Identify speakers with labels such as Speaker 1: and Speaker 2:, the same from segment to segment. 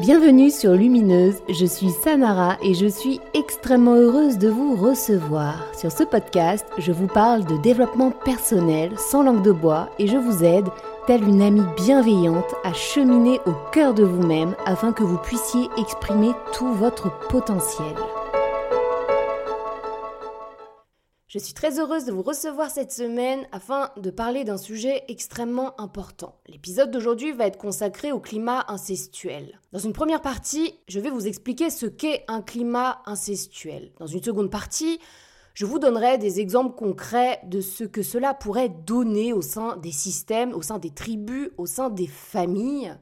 Speaker 1: Bienvenue sur Lumineuse, je suis Sanara et je suis extrêmement heureuse de vous recevoir. Sur ce podcast, je vous parle de développement personnel sans langue de bois et je vous aide, telle une amie bienveillante, à cheminer au cœur de vous-même afin que vous puissiez exprimer tout votre potentiel. Je suis très heureuse de vous recevoir cette semaine afin de parler d'un sujet extrêmement important. L'épisode d'aujourd'hui va être consacré au climat incestuel. Dans une première partie, je vais vous expliquer ce qu'est un climat incestuel. Dans une seconde partie, je vous donnerai des exemples concrets de ce que cela pourrait donner au sein des systèmes, au sein des tribus, au sein des familles.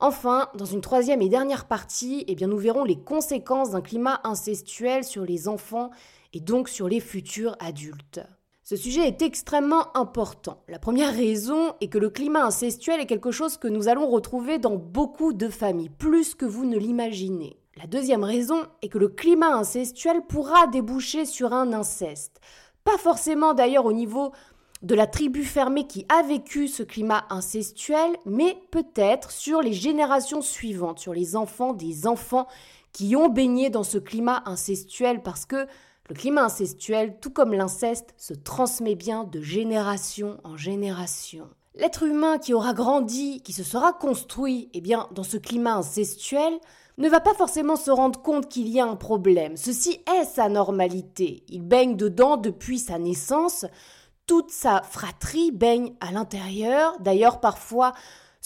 Speaker 1: Enfin, dans une troisième et dernière partie, eh nous verrons les conséquences d'un climat incestuel sur les enfants et donc sur les futurs adultes. Ce sujet est extrêmement important. La première raison est que le climat incestuel est quelque chose que nous allons retrouver dans beaucoup de familles, plus que vous ne l'imaginez. La deuxième raison est que le climat incestuel pourra déboucher sur un inceste. Pas forcément d'ailleurs au niveau de la tribu fermée qui a vécu ce climat incestuel, mais peut-être sur les générations suivantes, sur les enfants des enfants qui ont baigné dans ce climat incestuel parce que le climat incestuel, tout comme l'inceste, se transmet bien de génération en génération. L'être humain qui aura grandi, qui se sera construit, eh bien, dans ce climat incestuel, ne va pas forcément se rendre compte qu'il y a un problème. Ceci est sa normalité. Il baigne dedans depuis sa naissance. Toute sa fratrie baigne à l'intérieur. D'ailleurs, parfois,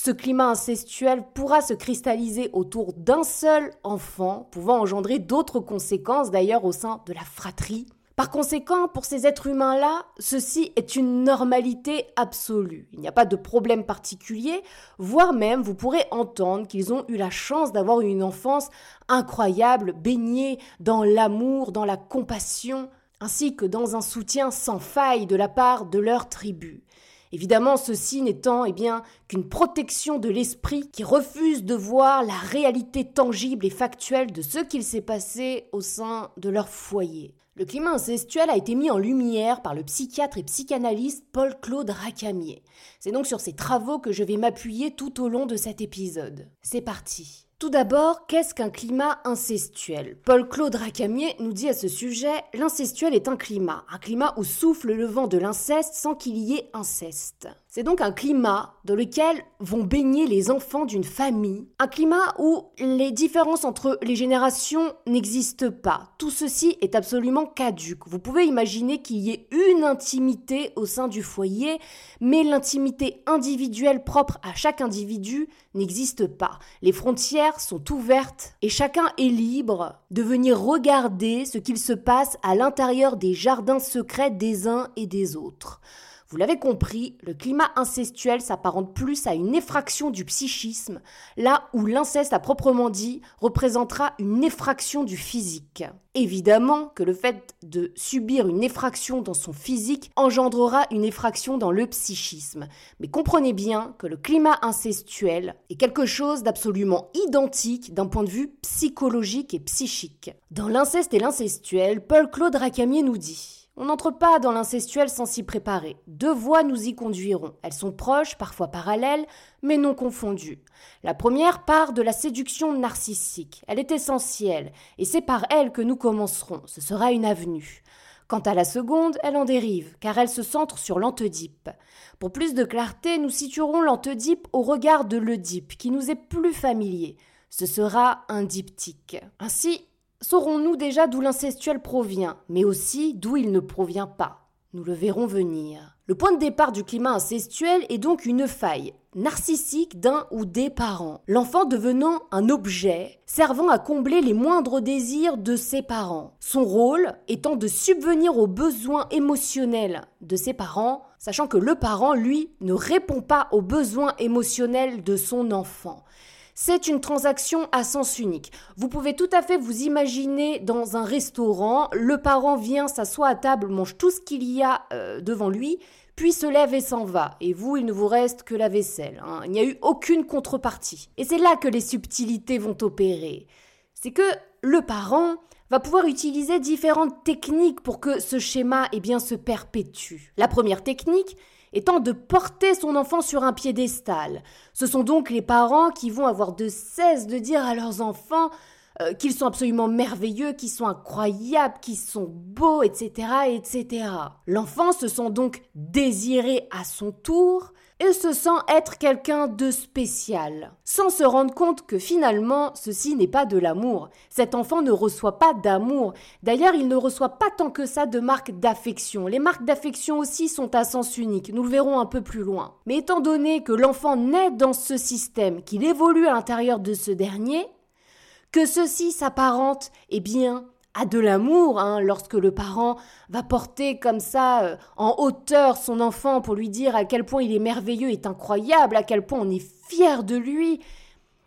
Speaker 1: ce climat incestuel pourra se cristalliser autour d'un seul enfant, pouvant engendrer d'autres conséquences d'ailleurs au sein de la fratrie. Par conséquent, pour ces êtres humains-là, ceci est une normalité absolue. Il n'y a pas de problème particulier, voire même vous pourrez entendre qu'ils ont eu la chance d'avoir une enfance incroyable, baignée dans l'amour, dans la compassion, ainsi que dans un soutien sans faille de la part de leur tribu. Évidemment, ceci n'étant eh bien qu'une protection de l'esprit qui refuse de voir la réalité tangible et factuelle de ce qu'il s'est passé au sein de leur foyer. Le climat incestuel a été mis en lumière par le psychiatre et psychanalyste Paul-Claude Racamier. C'est donc sur ces travaux que je vais m'appuyer tout au long de cet épisode. C'est parti. Tout d'abord, qu'est-ce qu'un climat incestuel? Paul-Claude Racamier nous dit à ce sujet L'incestuel est un climat, un climat où souffle le vent de l'inceste sans qu'il y ait inceste. C'est donc un climat dans lequel vont baigner les enfants d'une famille, un climat où les différences entre les générations n'existent pas. Tout ceci est absolument caduque. Vous pouvez imaginer qu'il y ait une intimité au sein du foyer, mais l'intimité individuelle propre à chaque individu n'existe pas. Les frontières sont ouvertes et chacun est libre de venir regarder ce qu'il se passe à l'intérieur des jardins secrets des uns et des autres. Vous l'avez compris, le climat incestuel s'apparente plus à une effraction du psychisme, là où l'inceste à proprement dit représentera une effraction du physique. Évidemment que le fait de subir une effraction dans son physique engendrera une effraction dans le psychisme. Mais comprenez bien que le climat incestuel est quelque chose d'absolument identique d'un point de vue psychologique et psychique. Dans l'inceste et l'incestuel, Paul-Claude Racamier nous dit on n'entre pas dans l'incestuel sans s'y préparer. Deux voies nous y conduiront. Elles sont proches, parfois parallèles, mais non confondues. La première part de la séduction narcissique. Elle est essentielle, et c'est par elle que nous commencerons. Ce sera une avenue. Quant à la seconde, elle en dérive, car elle se centre sur l'antedype. Pour plus de clarté, nous situerons l'antedype au regard de l'Oedipe, qui nous est plus familier. Ce sera un diptyque. Ainsi, Saurons-nous déjà d'où l'incestuel provient, mais aussi d'où il ne provient pas? Nous le verrons venir. Le point de départ du climat incestuel est donc une faille narcissique d'un ou des parents, l'enfant devenant un objet servant à combler les moindres désirs de ses parents. Son rôle étant de subvenir aux besoins émotionnels de ses parents, sachant que le parent, lui, ne répond pas aux besoins émotionnels de son enfant. C'est une transaction à sens unique. Vous pouvez tout à fait vous imaginer dans un restaurant, le parent vient, s'assoit à table, mange tout ce qu'il y a euh, devant lui, puis se lève et s'en va. Et vous, il ne vous reste que la vaisselle. Hein. Il n'y a eu aucune contrepartie. Et c'est là que les subtilités vont opérer. C'est que le parent va pouvoir utiliser différentes techniques pour que ce schéma eh bien, se perpétue. La première technique étant de porter son enfant sur un piédestal. Ce sont donc les parents qui vont avoir de cesse de dire à leurs enfants euh, qu'ils sont absolument merveilleux, qu'ils sont incroyables, qu'ils sont beaux, etc., etc. L'enfant se sent donc désiré à son tour et se sent être quelqu'un de spécial, sans se rendre compte que finalement ceci n'est pas de l'amour. Cet enfant ne reçoit pas d'amour. D'ailleurs, il ne reçoit pas tant que ça de marques d'affection. Les marques d'affection aussi sont à sens unique, nous le verrons un peu plus loin. Mais étant donné que l'enfant naît dans ce système, qu'il évolue à l'intérieur de ce dernier, que ceci s'apparente, eh bien, à de l'amour, hein, lorsque le parent va porter comme ça euh, en hauteur son enfant pour lui dire à quel point il est merveilleux, est incroyable, à quel point on est fier de lui,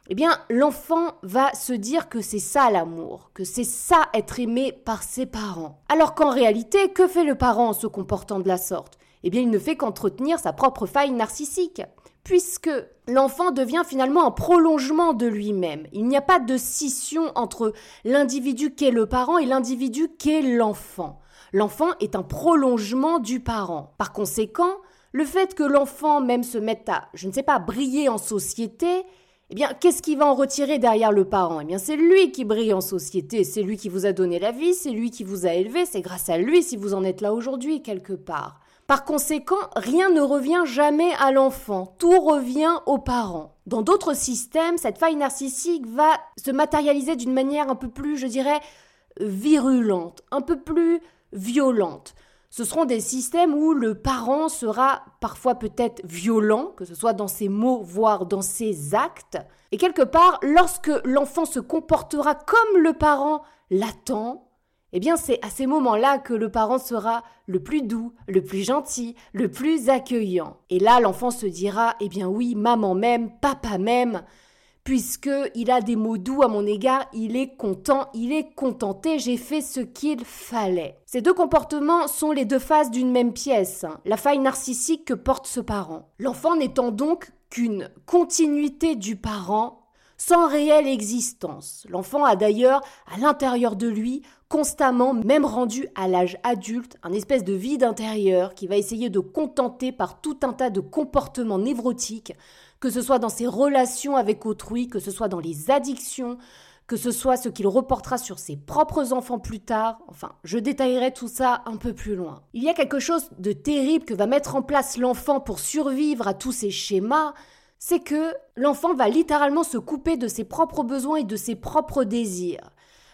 Speaker 1: eh bien l'enfant va se dire que c'est ça l'amour, que c'est ça être aimé par ses parents. Alors qu'en réalité, que fait le parent en se comportant de la sorte? Eh bien il ne fait qu'entretenir sa propre faille narcissique puisque l'enfant devient finalement un prolongement de lui-même. Il n'y a pas de scission entre l'individu qu'est le parent et l'individu qu'est l'enfant. L'enfant est un prolongement du parent. Par conséquent, le fait que l'enfant même se mette à, je ne sais pas, briller en société, eh bien, qu'est-ce qui va en retirer derrière le parent? Eh bien, c'est lui qui brille en société, c'est lui qui vous a donné la vie, c'est lui qui vous a élevé, c'est grâce à lui si vous en êtes là aujourd'hui quelque part. Par conséquent, rien ne revient jamais à l'enfant, tout revient aux parents. Dans d'autres systèmes, cette faille narcissique va se matérialiser d'une manière un peu plus, je dirais, virulente, un peu plus violente. Ce seront des systèmes où le parent sera parfois peut-être violent, que ce soit dans ses mots, voire dans ses actes. Et quelque part, lorsque l'enfant se comportera comme le parent l'attend, eh bien c'est à ces moments-là que le parent sera le plus doux, le plus gentil, le plus accueillant. Et là, l'enfant se dira, eh bien oui, maman m'aime, papa m'aime, puisque il a des mots doux à mon égard, il est content, il est contenté, j'ai fait ce qu'il fallait. Ces deux comportements sont les deux faces d'une même pièce, hein. la faille narcissique que porte ce parent. L'enfant n'étant donc qu'une continuité du parent sans réelle existence. L'enfant a d'ailleurs à l'intérieur de lui constamment, même rendu à l'âge adulte, un espèce de vide intérieur qui va essayer de contenter par tout un tas de comportements névrotiques, que ce soit dans ses relations avec autrui, que ce soit dans les addictions, que ce soit ce qu'il reportera sur ses propres enfants plus tard, enfin, je détaillerai tout ça un peu plus loin. Il y a quelque chose de terrible que va mettre en place l'enfant pour survivre à tous ces schémas, c'est que l'enfant va littéralement se couper de ses propres besoins et de ses propres désirs.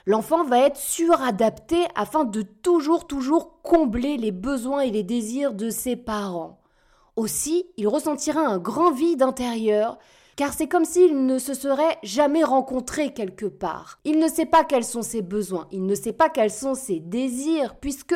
Speaker 1: L'enfant va être suradapté afin de toujours, toujours combler les besoins et les désirs de ses parents. Aussi, il ressentira un grand vide intérieur, car c'est comme s'il ne se serait jamais rencontré quelque part. Il ne sait pas quels sont ses besoins, il ne sait pas quels sont ses désirs, puisque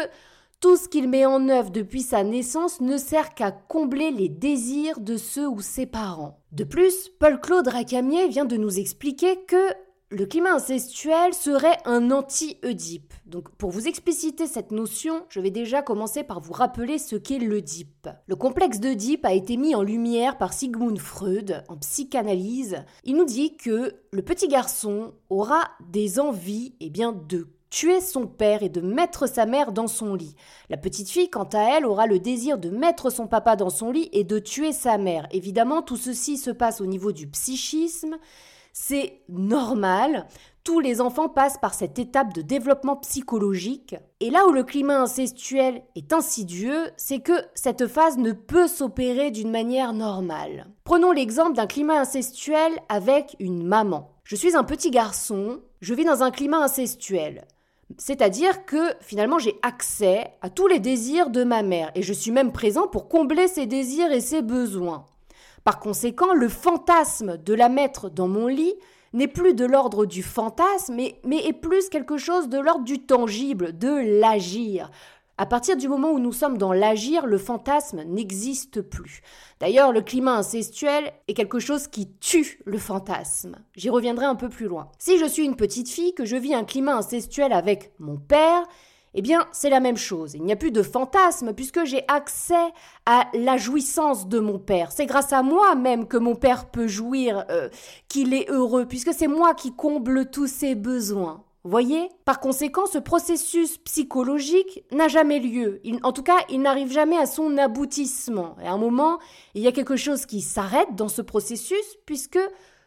Speaker 1: tout ce qu'il met en œuvre depuis sa naissance ne sert qu'à combler les désirs de ceux ou ses parents. De plus, Paul-Claude Racamier vient de nous expliquer que le climat incestuel serait un anti-Oedipe. Donc pour vous expliciter cette notion, je vais déjà commencer par vous rappeler ce qu'est l'Oedipe. Le complexe d'Oedipe a été mis en lumière par Sigmund Freud en psychanalyse. Il nous dit que le petit garçon aura des envies et eh bien, de tuer son père et de mettre sa mère dans son lit. La petite fille, quant à elle, aura le désir de mettre son papa dans son lit et de tuer sa mère. Évidemment, tout ceci se passe au niveau du psychisme. C'est normal. Tous les enfants passent par cette étape de développement psychologique. Et là où le climat incestuel est insidieux, c'est que cette phase ne peut s'opérer d'une manière normale. Prenons l'exemple d'un climat incestuel avec une maman. Je suis un petit garçon, je vis dans un climat incestuel. C'est-à-dire que finalement j'ai accès à tous les désirs de ma mère et je suis même présent pour combler ses désirs et ses besoins. Par conséquent, le fantasme de la mettre dans mon lit n'est plus de l'ordre du fantasme, mais, est plus quelque chose de l'ordre du tangible, de l'agir. À partir du moment où nous sommes dans l'agir, le fantasme n'existe plus. D'ailleurs, le climat incestuel est quelque chose qui tue le fantasme. J'y reviendrai un peu plus loin. Si je suis une petite fille, que je vis un climat incestuel avec mon père, eh bien, c'est la même chose. Il n'y a plus de fantasme puisque j'ai accès à la jouissance de mon père. C'est grâce à moi même que mon père peut jouir, euh, qu'il est heureux, puisque c'est moi qui comble tous ses besoins. Voyez Par conséquent, ce processus psychologique n'a jamais lieu. en tout cas, il n'arrive jamais à son aboutissement. Et à un moment, il y a quelque chose qui s'arrête dans ce processus puisque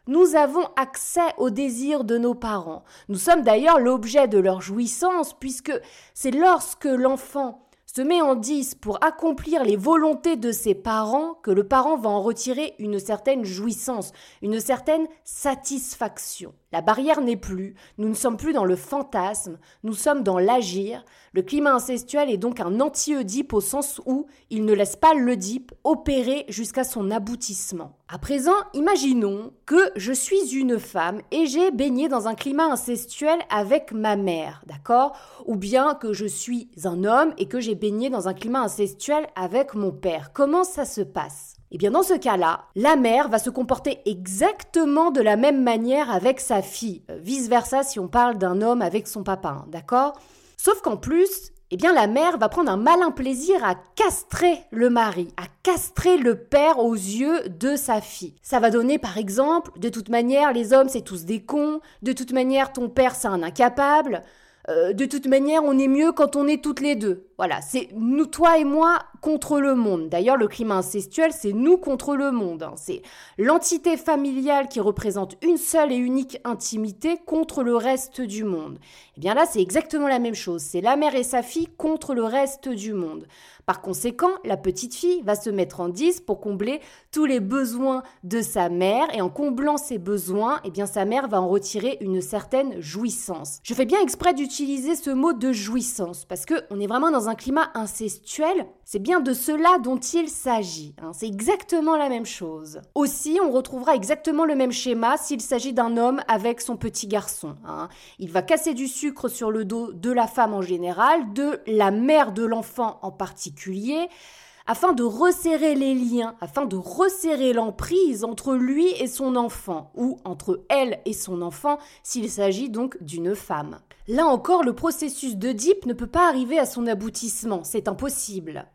Speaker 1: nous avons accès au désir de nos parents. Nous sommes d'ailleurs l'objet de leur jouissance puisque c'est lorsque l'enfant se met en 10 pour accomplir les volontés de ses parents que le parent va en retirer une certaine jouissance, une certaine satisfaction. La barrière n'est plus, nous ne sommes plus dans le fantasme, nous sommes dans l'agir. Le climat incestuel est donc un anti-Oedipe au sens où il ne laisse pas l'Oedipe opérer jusqu'à son aboutissement. À présent, imaginons que je suis une femme et j'ai baigné dans un climat incestuel avec ma mère, d'accord? Ou bien que je suis un homme et que j'ai baigné dans un climat incestuel avec mon père. Comment ça se passe? Eh bien, dans ce cas-là, la mère va se comporter exactement de la même manière avec sa fille. Euh, vice-versa si on parle d'un homme avec son papa, hein, d'accord? Sauf qu'en plus, eh bien, la mère va prendre un malin plaisir à castrer le mari, à castrer le père aux yeux de sa fille. Ça va donner, par exemple, de toute manière, les hommes, c'est tous des cons, de toute manière, ton père, c'est un incapable, euh, de toute manière, on est mieux quand on est toutes les deux. Voilà, c'est nous, toi et moi contre le monde. D'ailleurs, le climat incestuel, c'est nous contre le monde. Hein. C'est l'entité familiale qui représente une seule et unique intimité contre le reste du monde. Eh bien là, c'est exactement la même chose. C'est la mère et sa fille contre le reste du monde. Par conséquent, la petite fille va se mettre en 10 pour combler tous les besoins de sa mère et en comblant ses besoins, eh bien sa mère va en retirer une certaine jouissance. Je fais bien exprès d'utiliser ce mot de jouissance parce que on est vraiment dans un climat incestuel. C'est bien de cela dont il s'agit. Hein. C'est exactement la même chose. Aussi, on retrouvera exactement le même schéma s'il s'agit d'un homme avec son petit garçon. Hein. Il va casser du sucre sur le dos de la femme en général, de la mère de l'enfant en particulier afin de resserrer les liens, afin de resserrer l'emprise entre lui et son enfant, ou entre elle et son enfant s'il s'agit donc d'une femme. Là encore, le processus d'Oedipe ne peut pas arriver à son aboutissement, c'est impossible.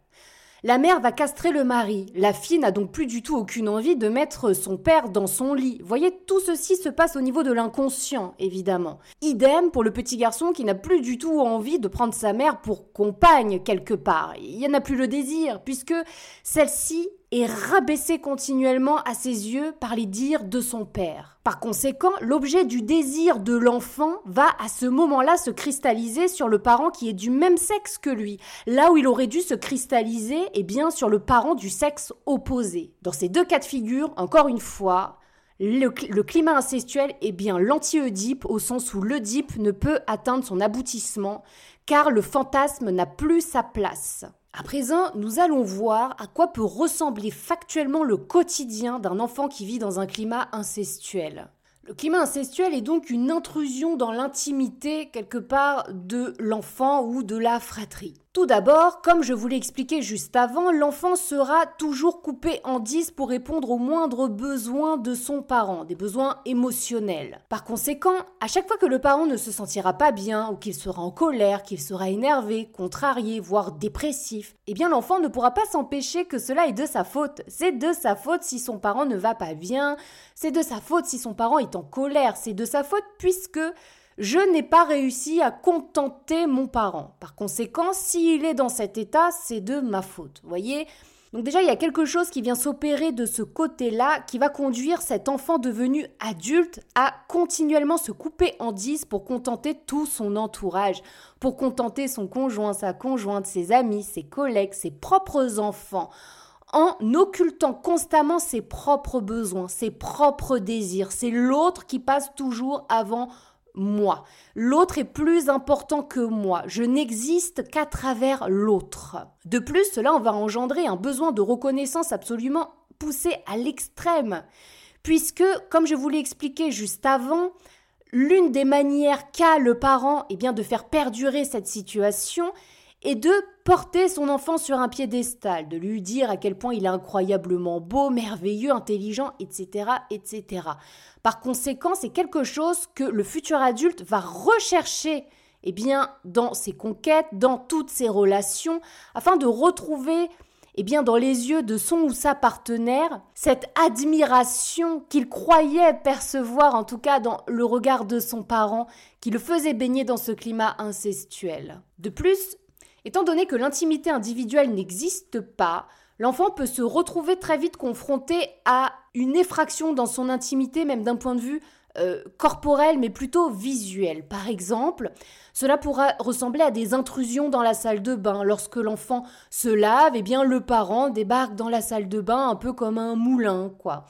Speaker 1: La mère va castrer le mari. La fille n'a donc plus du tout aucune envie de mettre son père dans son lit. voyez, tout ceci se passe au niveau de l'inconscient, évidemment. Idem pour le petit garçon qui n'a plus du tout envie de prendre sa mère pour compagne quelque part. Il n'y en a plus le désir, puisque celle-ci est rabaissé continuellement à ses yeux par les dires de son père. Par conséquent, l'objet du désir de l'enfant va à ce moment-là se cristalliser sur le parent qui est du même sexe que lui, là où il aurait dû se cristalliser eh bien sur le parent du sexe opposé. Dans ces deux cas de figure, encore une fois, le, le, climat incestuel est bien l'anti-Oedipe au sens où l'Oedipe ne peut atteindre son aboutissement car le fantasme n'a plus sa place. À présent, nous allons voir à quoi peut ressembler factuellement le quotidien d'un enfant qui vit dans un climat incestuel. Le climat incestuel est donc une intrusion dans l'intimité quelque part de l'enfant ou de la fratrie. Tout d'abord, comme je vous l'ai expliqué juste avant, l'enfant sera toujours coupé en dix pour répondre aux moindres besoins de son parent, des besoins émotionnels. Par conséquent, à chaque fois que le parent ne se sentira pas bien ou qu'il sera en colère, qu'il sera énervé, contrarié, voire dépressif, eh bien l'enfant ne pourra pas s'empêcher que cela est de sa faute. C'est de sa faute si son parent ne va pas bien, c'est de sa faute si son parent est en colère, c'est de sa faute puisque je n'ai pas réussi à contenter mon parent. Par conséquent, s'il est dans cet état, c'est de ma faute. Vous voyez? Donc déjà, il y a quelque chose qui vient s'opérer de ce côté-là qui va conduire cet enfant devenu adulte à continuellement se couper en dix pour contenter tout son entourage, pour contenter son conjoint, sa conjointe, ses amis, ses collègues, ses propres enfants en occultant constamment ses propres besoins, ses propres désirs. C'est l'autre qui passe toujours avant moi. L'autre est plus important que moi. Je n'existe qu'à travers l'autre. De plus, cela va engendrer un besoin de reconnaissance absolument poussé à l'extrême. Puisque, comme je vous l'ai expliqué juste avant, l'une des manières qu'a le parent eh bien, de faire perdurer cette situation est de porter son enfant sur un piédestal, de lui dire à quel point il est incroyablement beau, merveilleux, intelligent, etc., etc. Par conséquent, c'est quelque chose que le futur adulte va rechercher eh bien, dans ses conquêtes, dans toutes ses relations, afin de retrouver eh bien, dans les yeux de son ou sa partenaire, cette admiration qu'il croyait percevoir, en tout cas dans le regard de son parent, qui le faisait baigner dans ce climat incestuel. De plus, étant donné que l'intimité individuelle n'existe pas, l'enfant peut se retrouver très vite confronté à une effraction dans son intimité, même d'un point de vue euh, corporel, mais plutôt visuel. Par exemple, cela pourra ressembler à des intrusions dans la salle de bain. Lorsque l'enfant se lave, eh bien le parent débarque dans la salle de bain un peu comme un moulin, quoi.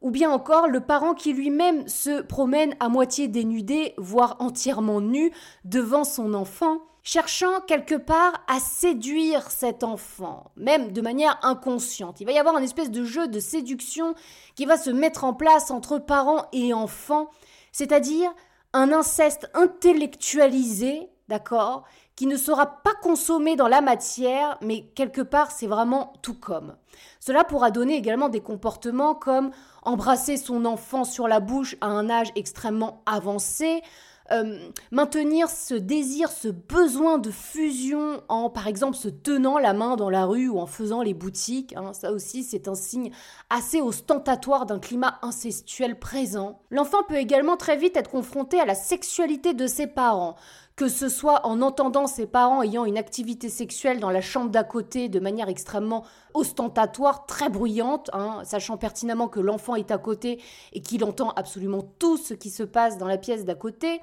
Speaker 1: Ou bien encore le parent qui lui-même se promène à moitié dénudé, voire entièrement nu, devant son enfant cherchant quelque part à séduire cet enfant, même de manière inconsciente. Il va y avoir un espèce de jeu de séduction qui va se mettre en place entre parents et enfants, c'est-à-dire un inceste intellectualisé, d'accord, qui ne sera pas consommé dans la matière, mais quelque part c'est vraiment tout comme. Cela pourra donner également des comportements comme embrasser son enfant sur la bouche à un âge extrêmement avancé, euh, maintenir ce désir, ce besoin de fusion en, par exemple, se tenant la main dans la rue ou en faisant les boutiques. Hein, ça aussi, c'est un signe assez ostentatoire d'un climat incestuel présent. L'enfant peut également très vite être confronté à la sexualité de ses parents que ce soit en entendant ses parents ayant une activité sexuelle dans la chambre d'à côté de manière extrêmement ostentatoire, très bruyante, hein, sachant pertinemment que l'enfant est à côté et qu'il entend absolument tout ce qui se passe dans la pièce d'à côté,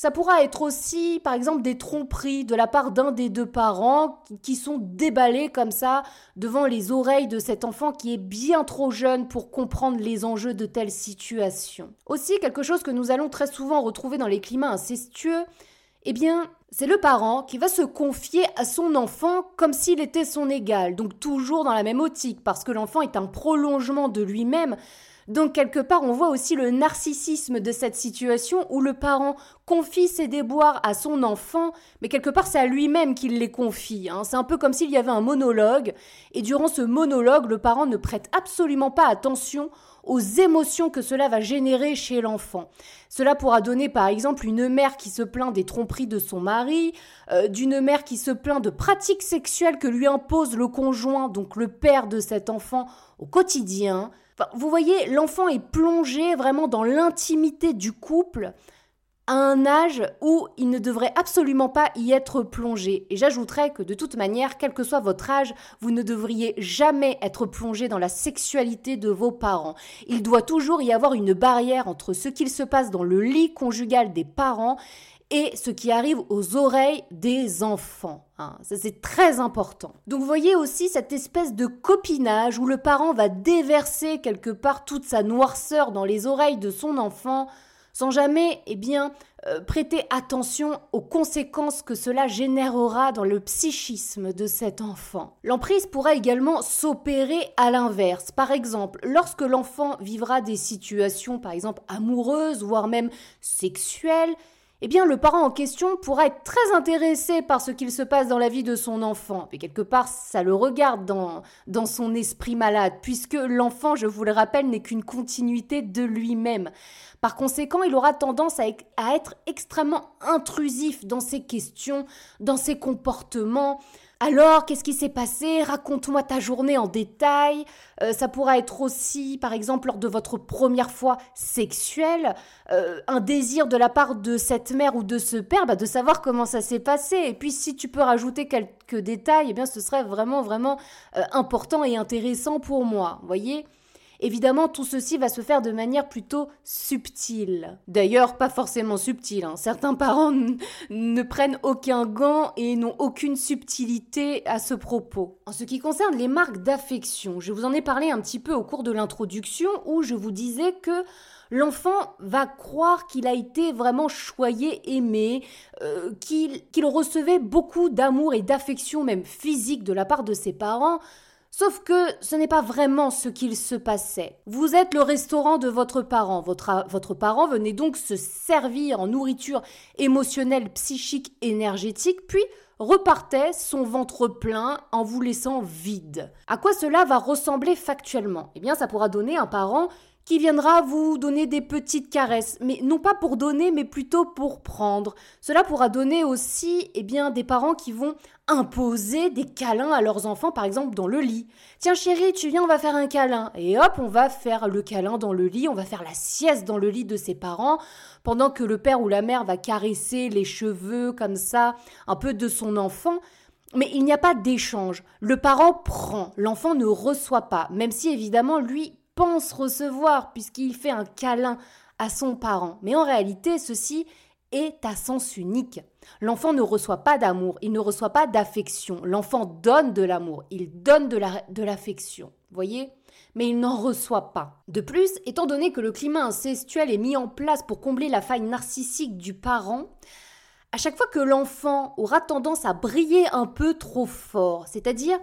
Speaker 1: ça pourra être aussi, par exemple, des tromperies de la part d'un des deux parents qui sont déballés comme ça devant les oreilles de cet enfant qui est bien trop jeune pour comprendre les enjeux de telles situations. Aussi, quelque chose que nous allons très souvent retrouver dans les climats incestueux, eh bien, c'est le parent qui va se confier à son enfant comme s'il était son égal, donc toujours dans la même optique, parce que l'enfant est un prolongement de lui-même, donc quelque part, on voit aussi le narcissisme de cette situation où le parent confie ses déboires à son enfant, mais quelque part c'est à lui-même qu'il les confie. Hein. C'est un peu comme s'il y avait un monologue, et durant ce monologue, le parent ne prête absolument pas attention aux émotions que cela va générer chez l'enfant. Cela pourra donner par exemple une mère qui se plaint des tromperies de son mari, euh, d'une mère qui se plaint de pratiques sexuelles que lui impose le conjoint, donc le père de cet enfant, au quotidien, vous voyez, l'enfant est plongé vraiment dans l'intimité du couple à un âge où il ne devrait absolument pas y être plongé. Et j'ajouterais que de toute manière, quel que soit votre âge, vous ne devriez jamais être plongé dans la sexualité de vos parents. Il doit toujours y avoir une barrière entre ce qu'il se passe dans le lit conjugal des parents et ce qui arrive aux oreilles des enfants. Hein. Ça, c'est très important. Donc, vous voyez aussi cette espèce de copinage où le parent va déverser quelque part toute sa noirceur dans les oreilles de son enfant sans jamais, eh bien, euh, prêter attention aux conséquences que cela générera dans le psychisme de cet enfant. L'emprise pourra également s'opérer à l'inverse. Par exemple, lorsque l'enfant vivra des situations, par exemple, amoureuses, voire même sexuelles, eh bien le parent en question pourra être très intéressé par ce qu'il se passe dans la vie de son enfant. Et quelque part, ça le regarde dans, dans son esprit malade, puisque l'enfant, je vous le rappelle, n'est qu'une continuité de lui-même. Par conséquent, il aura tendance à, à être extrêmement intrusif dans ses questions, dans ses comportements, alors, qu'est-ce qui s'est passé? Raconte-moi ta journée en détail. Euh, ça pourra être aussi, par exemple, lors de votre première fois sexuelle, euh, un désir de la part de cette mère ou de ce père bah, de savoir comment ça s'est passé. Et puis, si tu peux rajouter quelques détails, eh bien, ce serait vraiment, vraiment euh, important et intéressant pour moi. Voyez? Évidemment, tout ceci va se faire de manière plutôt subtile. D'ailleurs, pas forcément subtile. Hein. Certains parents ne prennent aucun gant et n'ont aucune subtilité à ce propos. En ce qui concerne les marques d'affection, je vous en ai parlé un petit peu au cours de l'introduction où je vous disais que l'enfant va croire qu'il a été vraiment choyé, aimé, euh, qu'il recevait beaucoup d'amour et d'affection, même physique, de la part de ses parents. Sauf que ce n'est pas vraiment ce qu'il se passait. Vous êtes le restaurant de votre parent. Votre, parent venait donc se servir en nourriture émotionnelle, psychique, énergétique, puis repartait son ventre plein en vous laissant vide. À quoi cela va ressembler factuellement? Eh bien, ça pourra donner un parent qui viendra vous donner des petites caresses, mais non pas pour donner, mais plutôt pour prendre. Cela pourra donner aussi eh bien, des parents qui vont imposer des câlins à leurs enfants, par exemple dans le lit. Tiens chérie, tu viens, on va faire un câlin. Et hop, on va faire le câlin dans le lit, on va faire la sieste dans le lit de ses parents, pendant que le père ou la mère va caresser les cheveux comme ça, un peu de son enfant. Mais il n'y a pas d'échange. Le parent prend, l'enfant ne reçoit pas, même si évidemment lui pense recevoir puisqu'il fait un câlin à son parent. Mais en réalité, ceci est à sens unique. L'enfant ne reçoit pas d'amour, il ne reçoit pas d'affection. L'enfant donne de l'amour, il donne de l'affection. voyez? Mais il n'en reçoit pas. De plus, étant donné que le climat incestuel est mis en place pour combler la faille narcissique du parent, à chaque fois que l'enfant aura tendance à briller un peu trop fort, c'est-à-dire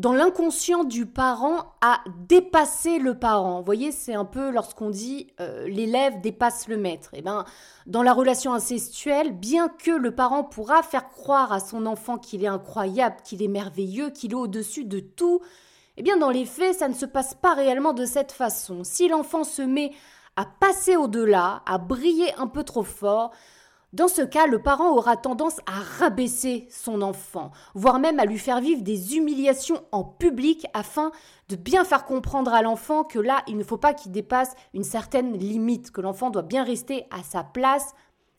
Speaker 1: dans l'inconscient du parent à dépasser le parent. Vous voyez, c'est un peu lorsqu'on dit euh, l'élève dépasse le maître. Et eh ben, dans la relation incestuelle, bien que le parent pourra faire croire à son enfant qu'il est incroyable, qu'il est merveilleux, qu'il est au-dessus de tout, eh bien, dans les faits, ça ne se passe pas réellement de cette façon. Si l'enfant se met à passer au-delà, à briller un peu trop fort, dans ce cas, le parent aura tendance à rabaisser son enfant, voire même à lui faire vivre des humiliations en public afin de bien faire comprendre à l'enfant que là, il ne faut pas qu'il dépasse une certaine limite, que l'enfant doit bien rester à sa place,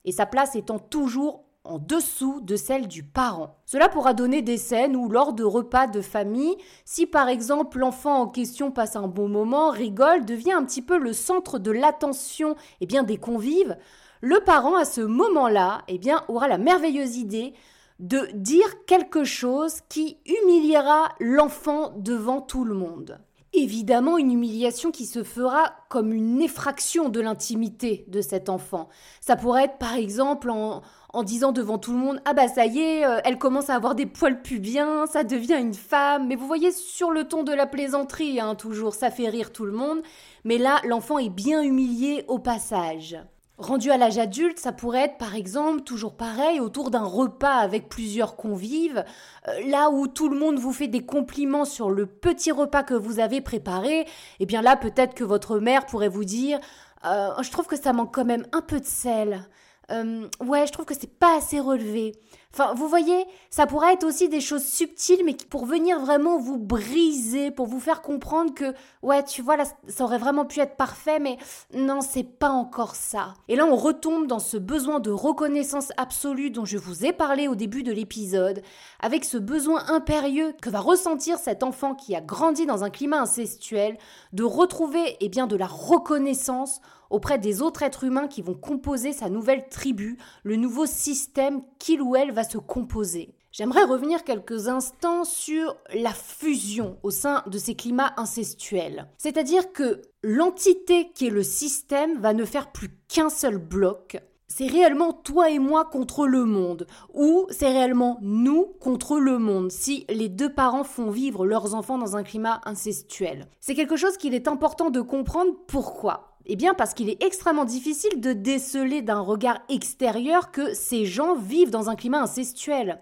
Speaker 1: et sa place étant toujours en dessous de celle du parent. Cela pourra donner des scènes où lors de repas de famille, si par exemple l'enfant en question passe un bon moment, rigole, devient un petit peu le centre de l'attention eh bien des convives, le parent à ce moment-là, eh bien, aura la merveilleuse idée de dire quelque chose qui humiliera l'enfant devant tout le monde. Évidemment, une humiliation qui se fera comme une effraction de l'intimité de cet enfant. Ça pourrait être par exemple en, disant devant tout le monde Ah bah ça y est, euh, elle commence à avoir des poils pubiens, ça devient une femme. Mais vous voyez, sur le ton de la plaisanterie, hein, toujours, ça fait rire tout le monde. Mais là, l'enfant est bien humilié au passage. Rendu à l'âge adulte, ça pourrait être par exemple toujours pareil autour d'un repas avec plusieurs convives, euh, là où tout le monde vous fait des compliments sur le petit repas que vous avez préparé, et eh bien là peut-être que votre mère pourrait vous dire euh, je trouve que ça manque quand même un peu de sel. Euh, ouais, je trouve que c'est pas assez relevé. Enfin, vous voyez, ça pourrait être aussi des choses subtiles, mais pour venir vraiment vous briser, pour vous faire comprendre que, ouais, tu vois, là, ça aurait vraiment pu être parfait, mais non, c'est pas encore ça. Et là, on retombe dans ce besoin de reconnaissance absolue dont je vous ai parlé au début de l'épisode, avec ce besoin impérieux que va ressentir cet enfant qui a grandi dans un climat incestuel, de retrouver, eh bien, de la reconnaissance auprès des autres êtres humains qui vont composer sa nouvelle tribu, le nouveau système qu'il ou elle va se composer. J'aimerais revenir quelques instants sur la fusion au sein de ces climats incestuels. C'est-à-dire que l'entité qui est le système va ne faire plus qu'un seul bloc. C'est réellement toi et moi contre le monde, ou c'est réellement nous contre le monde, si les deux parents font vivre leurs enfants dans un climat incestuel. C'est quelque chose qu'il est important de comprendre pourquoi? Eh bien parce qu'il est extrêmement difficile de déceler d'un regard extérieur que ces gens vivent dans un climat incestuel.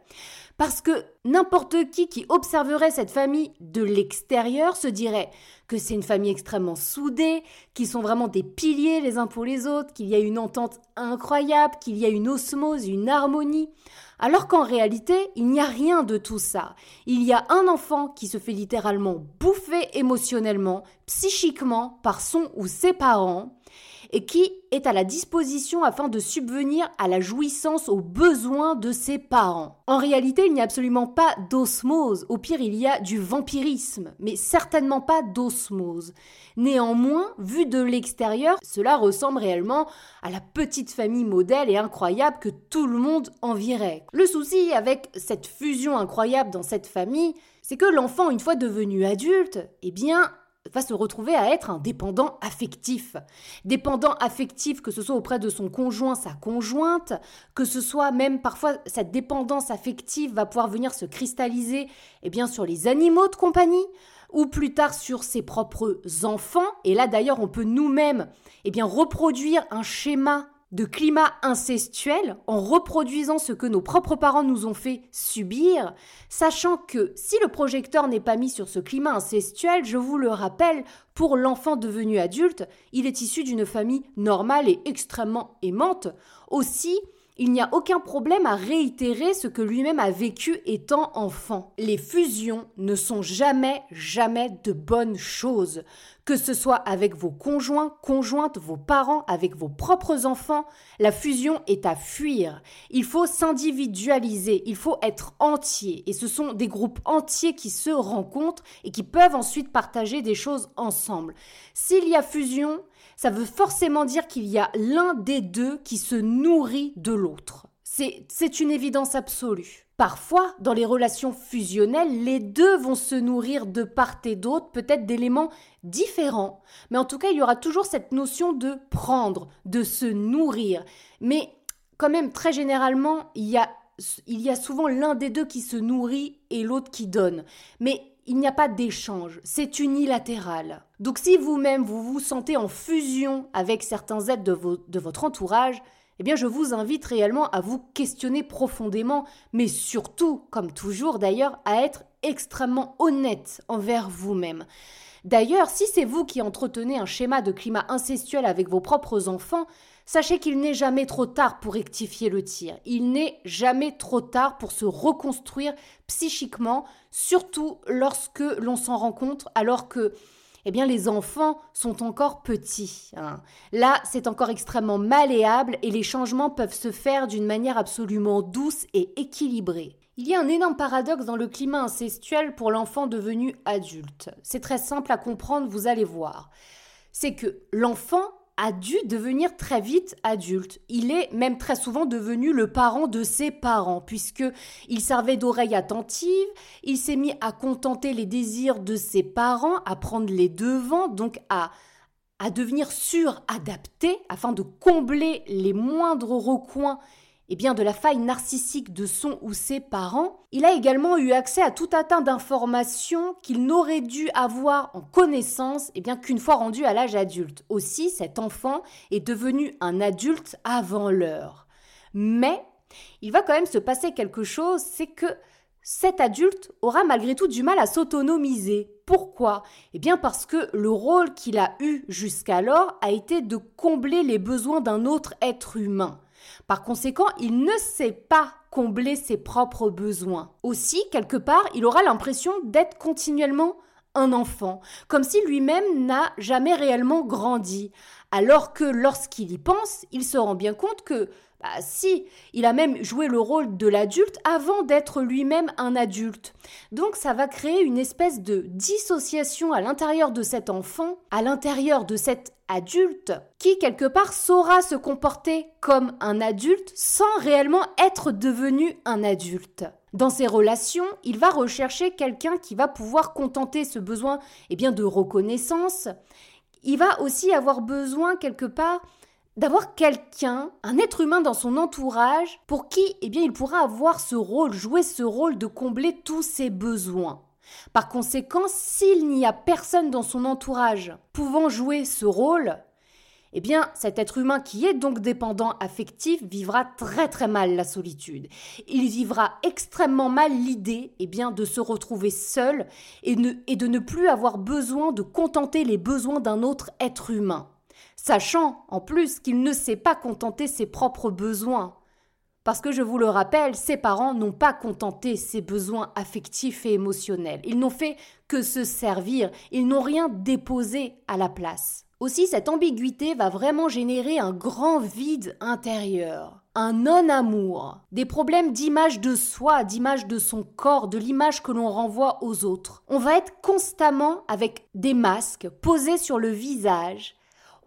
Speaker 1: Parce que n'importe qui qui observerait cette famille de l'extérieur se dirait que c'est une famille extrêmement soudée, qu'ils sont vraiment des piliers les uns pour les autres, qu'il y a une entente incroyable, qu'il y a une osmose, une harmonie. Alors qu'en réalité, il n'y a rien de tout ça. Il y a un enfant qui se fait littéralement bouffer émotionnellement, psychiquement, par son ou ses parents, et qui est à la disposition afin de subvenir à la jouissance aux besoins de ses parents. En réalité, il n'y a absolument pas d'osmose, au pire il y a du vampirisme, mais certainement pas d'osmose. Néanmoins, vu de l'extérieur, cela ressemble réellement à la petite famille modèle et incroyable que tout le monde envierait. Le souci avec cette fusion incroyable dans cette famille, c'est que l'enfant, une fois devenu adulte, eh bien, va se retrouver à être un dépendant affectif. Dépendant affectif, que ce soit auprès de son conjoint, sa conjointe, que ce soit même parfois cette dépendance affective va pouvoir venir se cristalliser eh bien, sur les animaux de compagnie ou plus tard sur ses propres enfants. Et là d'ailleurs, on peut nous-mêmes eh bien, reproduire un schéma de climat incestuel en reproduisant ce que nos propres parents nous ont fait subir, sachant que si le projecteur n'est pas mis sur ce climat incestuel, je vous le rappelle, pour l'enfant devenu adulte, il est issu d'une famille normale et extrêmement aimante. Aussi, il n'y a aucun problème à réitérer ce que lui-même a vécu étant enfant. Les fusions ne sont jamais, jamais de bonnes choses. Que ce soit avec vos conjoints, conjointes, vos parents, avec vos propres enfants, la fusion est à fuir. Il faut s'individualiser, il faut être entier. Et ce sont des groupes entiers qui se rencontrent et qui peuvent ensuite partager des choses ensemble. S'il y a fusion, ça veut forcément dire qu'il y a l'un des deux qui se nourrit de l'autre. C'est une évidence absolue. Parfois, dans les relations fusionnelles, les deux vont se nourrir de part et d'autre, peut-être d'éléments différents. Mais en tout cas, il y aura toujours cette notion de prendre, de se nourrir. Mais quand même, très généralement, il y a, il y a souvent l'un des deux qui se nourrit et l'autre qui donne. Mais il n'y a pas d'échange, c'est unilatéral. Donc si vous-même vous vous sentez en fusion avec certains êtres de, votre entourage, eh bien je vous invite réellement à vous questionner profondément, mais surtout, comme toujours d'ailleurs, à être extrêmement honnête envers vous-même. D'ailleurs, si c'est vous qui entretenez un schéma de climat incestuel avec vos propres enfants, Sachez qu'il n'est jamais trop tard pour rectifier le tir. Il n'est jamais trop tard pour se reconstruire psychiquement, surtout lorsque l'on s'en rend compte alors que eh bien, les enfants sont encore petits. Hein. Là, c'est encore extrêmement malléable et les changements peuvent se faire d'une manière absolument douce et équilibrée. Il y a un énorme paradoxe dans le climat incestuel pour l'enfant devenu adulte. C'est très simple à comprendre, vous allez voir. C'est que l'enfant a dû devenir très vite adulte. Il est même très souvent devenu le parent de ses parents, puisque il servait d'oreille attentive, il s'est mis à contenter les désirs de ses parents, à prendre les devants, donc à à devenir suradapté afin de combler les moindres recoins et bien, de la faille narcissique de son ou ses parents, il a également eu accès à tout un tas d'informations qu'il n'aurait dû avoir en connaissance et bien qu'une fois rendu à l'âge adulte. Aussi, cet enfant est devenu un adulte avant l'heure. Mais il va quand même se passer quelque chose, c'est que cet adulte aura malgré tout du mal à s'autonomiser. Pourquoi? Eh bien parce que le rôle qu'il a eu jusqu'alors a été de combler les besoins d'un autre être humain. Par conséquent, il ne sait pas combler ses propres besoins. Aussi, quelque part, il aura l'impression d'être continuellement un enfant, comme si lui-même n'a jamais réellement grandi, alors que lorsqu'il y pense, il se rend bien compte que bah si, il a même joué le rôle de l'adulte avant d'être lui-même un adulte. Donc ça va créer une espèce de dissociation à l'intérieur de cet enfant, à l'intérieur de cet adulte, qui quelque part saura se comporter comme un adulte sans réellement être devenu un adulte. Dans ses relations, il va rechercher quelqu'un qui va pouvoir contenter ce besoin eh bien, de reconnaissance. Il va aussi avoir besoin quelque part d'avoir quelqu'un, un être humain dans son entourage pour qui eh bien, il pourra avoir ce rôle, jouer ce rôle de combler tous ses besoins. Par conséquent, s'il n'y a personne dans son entourage pouvant jouer ce rôle, eh bien, cet être humain qui est donc dépendant affectif vivra très très mal la solitude. Il vivra extrêmement mal l'idée, eh bien, de se retrouver seul et, et de ne plus avoir besoin de contenter les besoins d'un autre être humain sachant en plus qu'il ne sait pas contenter ses propres besoins. Parce que je vous le rappelle, ses parents n'ont pas contenté ses besoins affectifs et émotionnels. Ils n'ont fait que se servir, ils n'ont rien déposé à la place. Aussi, cette ambiguïté va vraiment générer un grand vide intérieur, un non-amour, des problèmes d'image de soi, d'image de son corps, de l'image que l'on renvoie aux autres. On va être constamment avec des masques posés sur le visage,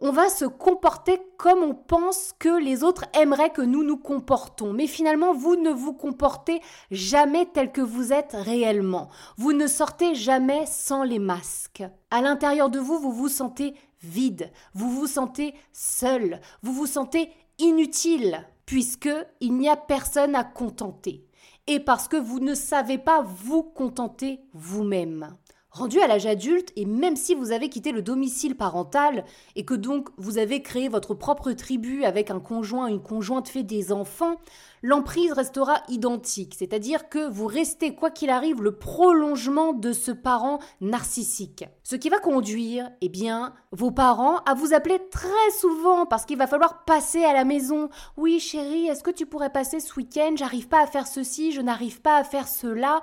Speaker 1: on va se comporter comme on pense que les autres aimeraient que nous nous comportons. Mais finalement, vous ne vous comportez jamais tel que vous êtes réellement. Vous ne sortez jamais sans les masques. À l'intérieur de vous, vous vous sentez vide, vous vous sentez seul, vous vous sentez inutile, puisque il n'y a personne à contenter. Et parce que vous ne savez pas vous contenter vous-même. Rendu à l'âge adulte, et même si vous avez quitté le domicile parental et que donc vous avez créé votre propre tribu avec un conjoint, une conjointe fait des enfants, l'emprise restera identique, c'est-à-dire que vous restez, quoi qu'il arrive, le prolongement de ce parent narcissique. Ce qui va conduire, eh bien, vos parents à vous appeler très souvent parce qu'il va falloir passer à la maison. Oui, chérie, est-ce que tu pourrais passer ce week-end? J'arrive pas à faire ceci, je n'arrive pas à faire cela.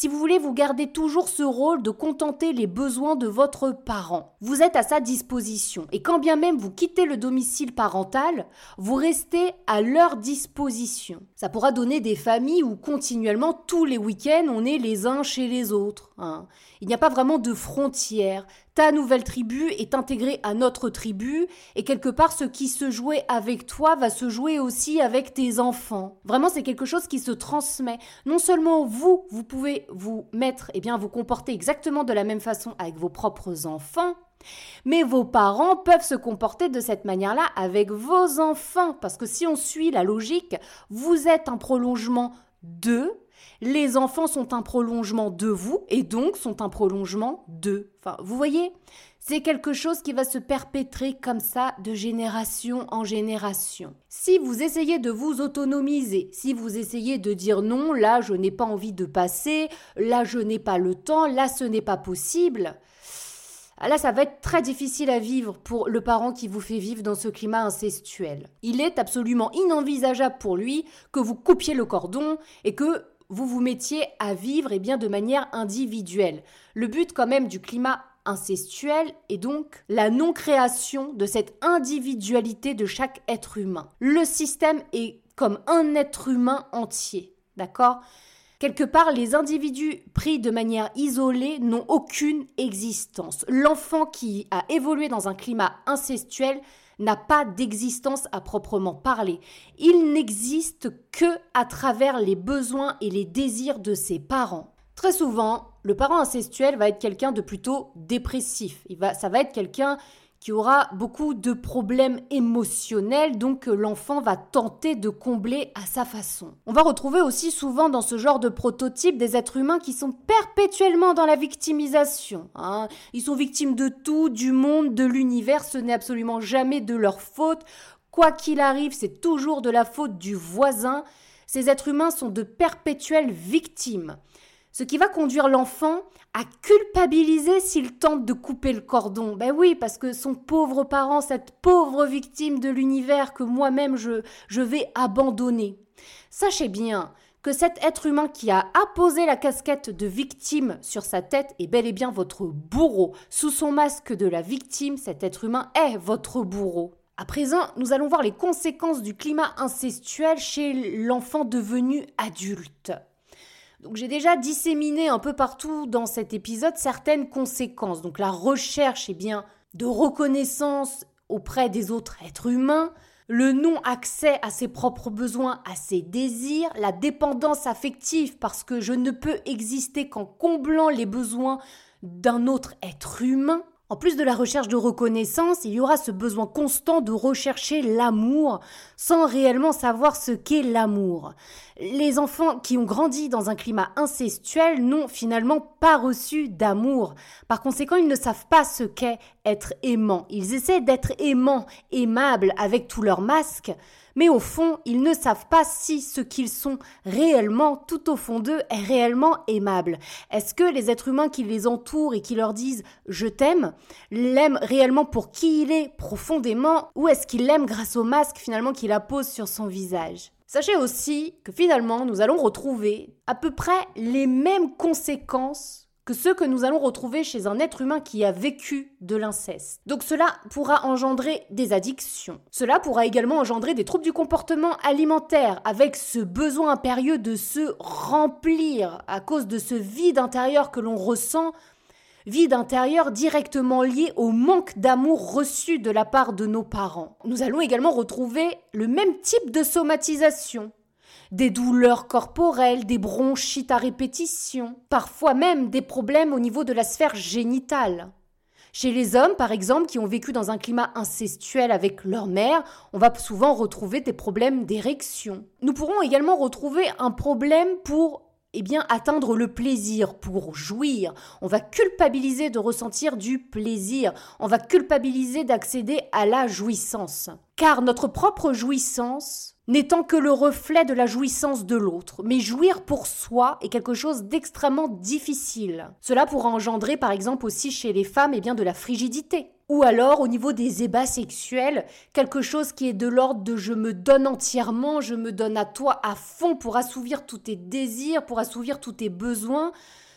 Speaker 1: Si vous voulez, vous gardez toujours ce rôle de contenter les besoins de votre parent. Vous êtes à sa disposition. Et quand bien même vous quittez le domicile parental, vous restez à leur disposition. Ça pourra donner des familles où continuellement, tous les week-ends, on est les uns chez les autres. Hein. Il n'y a pas vraiment de frontières ta nouvelle tribu est intégrée à notre tribu, et quelque part ce qui se jouait avec toi va se jouer aussi avec tes enfants. Vraiment, c'est quelque chose qui se transmet. Non seulement vous, vous pouvez vous mettre, et eh bien, vous comporter exactement de la même façon avec vos propres enfants, mais vos parents peuvent se comporter de cette manière-là avec vos enfants, parce que si on suit la logique, vous êtes un prolongement d'eux, les enfants sont un prolongement de vous et donc sont un prolongement d'eux. Enfin, vous voyez, c'est quelque chose qui va se perpétrer comme ça de génération en génération. Si vous essayez de vous autonomiser, si vous essayez de dire non, là je n'ai pas envie de passer, là je n'ai pas le temps, là ce n'est pas possible, Là, ça va être très difficile à vivre pour le parent qui vous fait vivre dans ce climat incestuel. Il est absolument inenvisageable pour lui que vous coupiez le cordon et que vous vous mettiez à vivre eh bien de manière individuelle. Le but quand même du climat incestuel est donc la non-création de cette individualité de chaque être humain. Le système est comme un être humain entier, d'accord? Quelque part, les individus pris de manière isolée n'ont aucune existence. L'enfant qui a évolué dans un climat incestuel n'a pas d'existence à proprement parler. Il n'existe que à travers les besoins et les désirs de ses parents. Très souvent, le parent incestuel va être quelqu'un de plutôt dépressif. Il ça va être quelqu'un qui aura beaucoup de problèmes émotionnels, donc l'enfant va tenter de combler à sa façon. On va retrouver aussi souvent dans ce genre de prototype des êtres humains qui sont perpétuellement dans la victimisation. Hein. Ils sont victimes de tout, du monde, de l'univers, ce n'est absolument jamais de leur faute. Quoi qu'il arrive, c'est toujours de la faute du voisin. Ces êtres humains sont de perpétuelles victimes ce qui va conduire l'enfant à culpabiliser s'il tente de couper le cordon. Ben oui, parce que son pauvre parent, cette pauvre victime de l'univers que moi-même je, je vais abandonner. Sachez bien que cet être humain qui a apposé la casquette de victime sur sa tête est bel et bien votre bourreau. Sous son masque de la victime, cet être humain est votre bourreau. À présent, nous allons voir les conséquences du climat incestuel chez l'enfant devenu adulte. Donc j'ai déjà disséminé un peu partout dans cet épisode certaines conséquences. Donc la recherche eh bien, de reconnaissance auprès des autres êtres humains, le non-accès à ses propres besoins, à ses désirs, la dépendance affective parce que je ne peux exister qu'en comblant les besoins d'un autre être humain, en plus de la recherche de reconnaissance, il y aura ce besoin constant de rechercher l'amour sans réellement savoir ce qu'est l'amour. Les enfants qui ont grandi dans un climat incestuel n'ont finalement pas reçu d'amour. Par conséquent, ils ne savent pas ce qu'est être aimant. Ils essaient d'être aimants, aimables avec tous leurs masques, mais au fond, ils ne savent pas si ce qu'ils sont réellement, tout au fond d'eux, est réellement aimable. Est-ce que les êtres humains qui les entourent et qui leur disent je t'aime, l'aiment réellement pour qui il est profondément, ou est-ce qu'ils l'aiment grâce au masque finalement qu'il appose sur son visage? Sachez aussi que finalement, nous allons retrouver à peu près les mêmes conséquences que ceux que nous allons retrouver chez un être humain qui a vécu de l'inceste. Donc cela pourra engendrer des addictions. Cela pourra également engendrer des troubles du comportement alimentaire avec ce besoin impérieux de se remplir à cause de ce vide intérieur que l'on ressent vide intérieur directement lié au manque d'amour reçu de la part de nos parents. Nous allons également retrouver le même type de somatisation des douleurs corporelles, des bronchites à répétition, parfois même des problèmes au niveau de la sphère génitale. Chez les hommes, par exemple, qui ont vécu dans un climat incestuel avec leur mère, on va souvent retrouver des problèmes d'érection. Nous pourrons également retrouver un problème pour eh bien, atteindre le plaisir, pour jouir. On va culpabiliser de ressentir du plaisir. On va culpabiliser d'accéder à la jouissance. Car notre propre jouissance n'étant que le reflet de la jouissance de l'autre. Mais jouir pour soi est quelque chose d'extrêmement difficile. Cela pourra engendrer par exemple aussi chez les femmes eh bien, de la frigidité. Ou alors au niveau des ébats sexuels, quelque chose qui est de l'ordre de je me donne entièrement, je me donne à toi à fond pour assouvir tous tes désirs, pour assouvir tous tes besoins,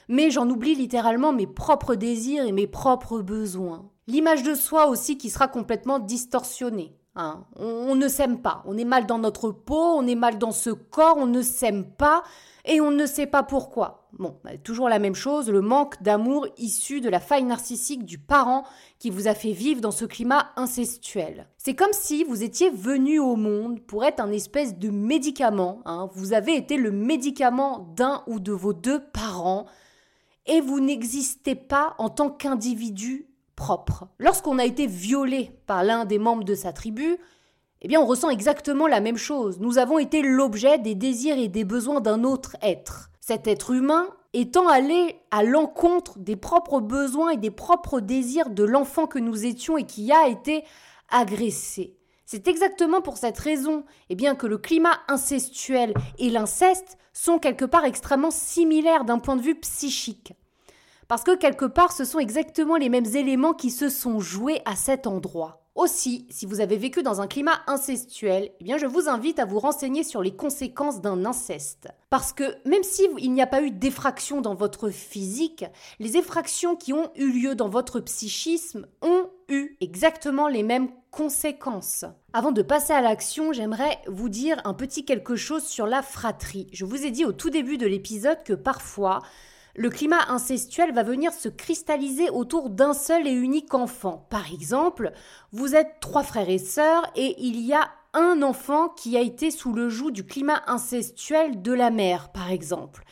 Speaker 1: mais j'en oublie littéralement mes propres désirs et mes propres besoins. L'image de soi aussi qui sera complètement distorsionnée. Hein. On, ne s'aime pas, on est mal dans notre peau, on est mal dans ce corps, on ne s'aime pas et on ne sait pas pourquoi. Bon, bah, toujours la même chose, le manque d'amour issu de la faille narcissique du parent qui vous a fait vivre dans ce climat incestuel. C'est comme si vous étiez venu au monde pour être un espèce de médicament. Hein. Vous avez été le médicament d'un ou de vos deux parents et vous n'existez pas en tant qu'individu Lorsqu'on a été violé par l'un des membres de sa tribu, eh bien on ressent exactement la même chose. Nous avons été l'objet des désirs et des besoins d'un autre être. Cet être humain étant allé à l'encontre des propres besoins et des propres désirs de l'enfant que nous étions et qui a été agressé. C'est exactement pour cette raison eh bien, que le climat incestuel et l'inceste sont quelque part extrêmement similaires d'un point de vue psychique. Parce que quelque part, ce sont exactement les mêmes éléments qui se sont joués à cet endroit. Aussi, si vous avez vécu dans un climat incestuel, eh bien je vous invite à vous renseigner sur les conséquences d'un inceste. Parce que même si il n'y a pas eu d'effraction dans votre physique, les effractions qui ont eu lieu dans votre psychisme ont eu exactement les mêmes conséquences. Avant de passer à l'action, j'aimerais vous dire un petit quelque chose sur la fratrie. Je vous ai dit au tout début de l'épisode que parfois, le climat incestuel va venir se cristalliser autour d'un seul et unique enfant. Par exemple, vous êtes trois frères et sœurs et il y a un enfant qui a été sous le joug du climat incestuel de la mère, par exemple.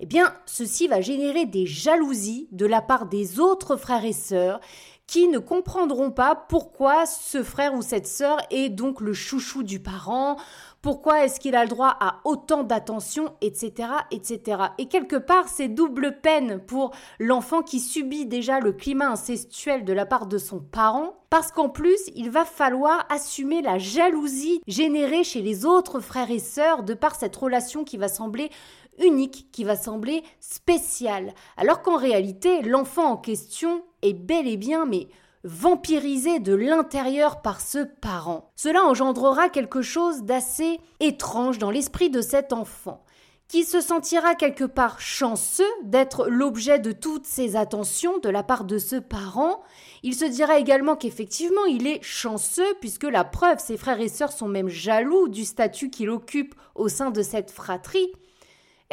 Speaker 1: Eh bien, ceci va générer des jalousies de la part des autres frères et sœurs qui ne comprendront pas pourquoi ce frère ou cette sœur est donc le chouchou du parent, pourquoi est-ce qu'il a le droit à autant d'attention, etc., etc. Et quelque part, c'est double peine pour l'enfant qui subit déjà le climat incestuel de la part de son parent, parce qu'en plus, il va falloir assumer la jalousie générée chez les autres frères et sœurs de par cette relation qui va sembler unique, qui va sembler spéciale, alors qu'en réalité, l'enfant en question est bel et bien mais vampirisé de l'intérieur par ce parent. Cela engendrera quelque chose d'assez étrange dans l'esprit de cet enfant qui se sentira quelque part chanceux d'être l'objet de toutes ces attentions de la part de ce parent. Il se dira également qu'effectivement il est chanceux puisque la preuve, ses frères et sœurs sont même jaloux du statut qu'il occupe au sein de cette fratrie.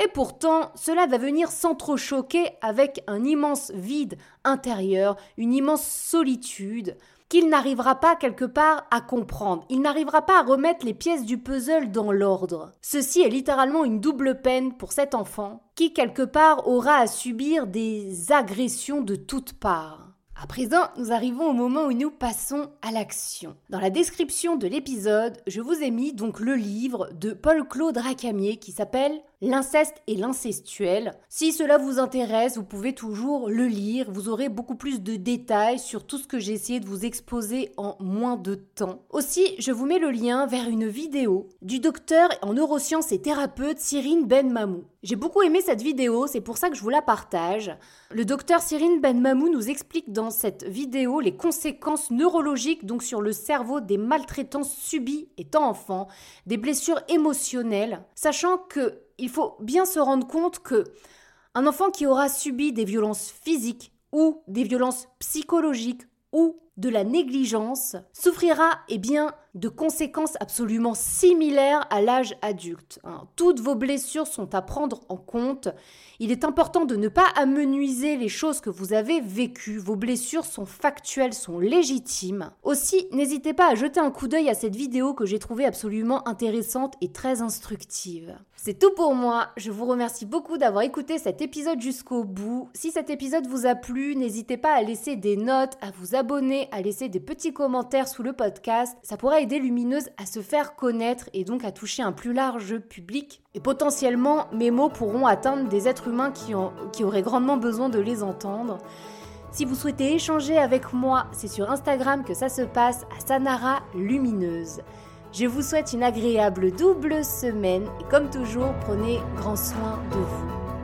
Speaker 1: Et pourtant, cela va venir s'entrechoquer avec un immense vide intérieur, une immense solitude qu'il n'arrivera pas quelque part à comprendre. Il n'arrivera pas à remettre les pièces du puzzle dans l'ordre. Ceci est littéralement une double peine pour cet enfant qui quelque part aura à subir des agressions de toutes parts. À présent, nous arrivons au moment où nous passons à l'action. Dans la description de l'épisode, je vous ai mis donc le livre de Paul-Claude Racamier qui s'appelle L'inceste et l'incestuel. Si cela vous intéresse, vous pouvez toujours le lire. Vous aurez beaucoup plus de détails sur tout ce que j'ai essayé de vous exposer en moins de temps. Aussi, je vous mets le lien vers une vidéo du docteur en neurosciences et thérapeute Cyrine Ben Mamou. J'ai beaucoup aimé cette vidéo, c'est pour ça que je vous la partage. Le docteur Cyrine Ben Mamou nous explique dans cette vidéo les conséquences neurologiques donc sur le cerveau des maltraitances subies étant enfant, des blessures émotionnelles, sachant que il faut bien se rendre compte que un enfant qui aura subi des violences physiques ou des violences psychologiques ou de la négligence souffrira eh bien de conséquences absolument similaires à l'âge adulte. Hein. Toutes vos blessures sont à prendre en compte. Il est important de ne pas amenuiser les choses que vous avez vécues. Vos blessures sont factuelles, sont légitimes. Aussi, n'hésitez pas à jeter un coup d'œil à cette vidéo que j'ai trouvée absolument intéressante et très instructive. C'est tout pour moi. Je vous remercie beaucoup d'avoir écouté cet épisode jusqu'au bout. Si cet épisode vous a plu, n'hésitez pas à laisser des notes, à vous abonner à laisser des petits commentaires sous le podcast. Ça pourrait aider Lumineuse à se faire connaître et donc à toucher un plus large public. Et potentiellement, mes mots pourront atteindre des êtres humains qui, qui auraient grandement besoin de les entendre. Si vous souhaitez échanger avec moi, c'est sur Instagram que ça se passe à Sanara Lumineuse. Je vous souhaite une agréable double semaine et comme toujours, prenez grand soin de vous.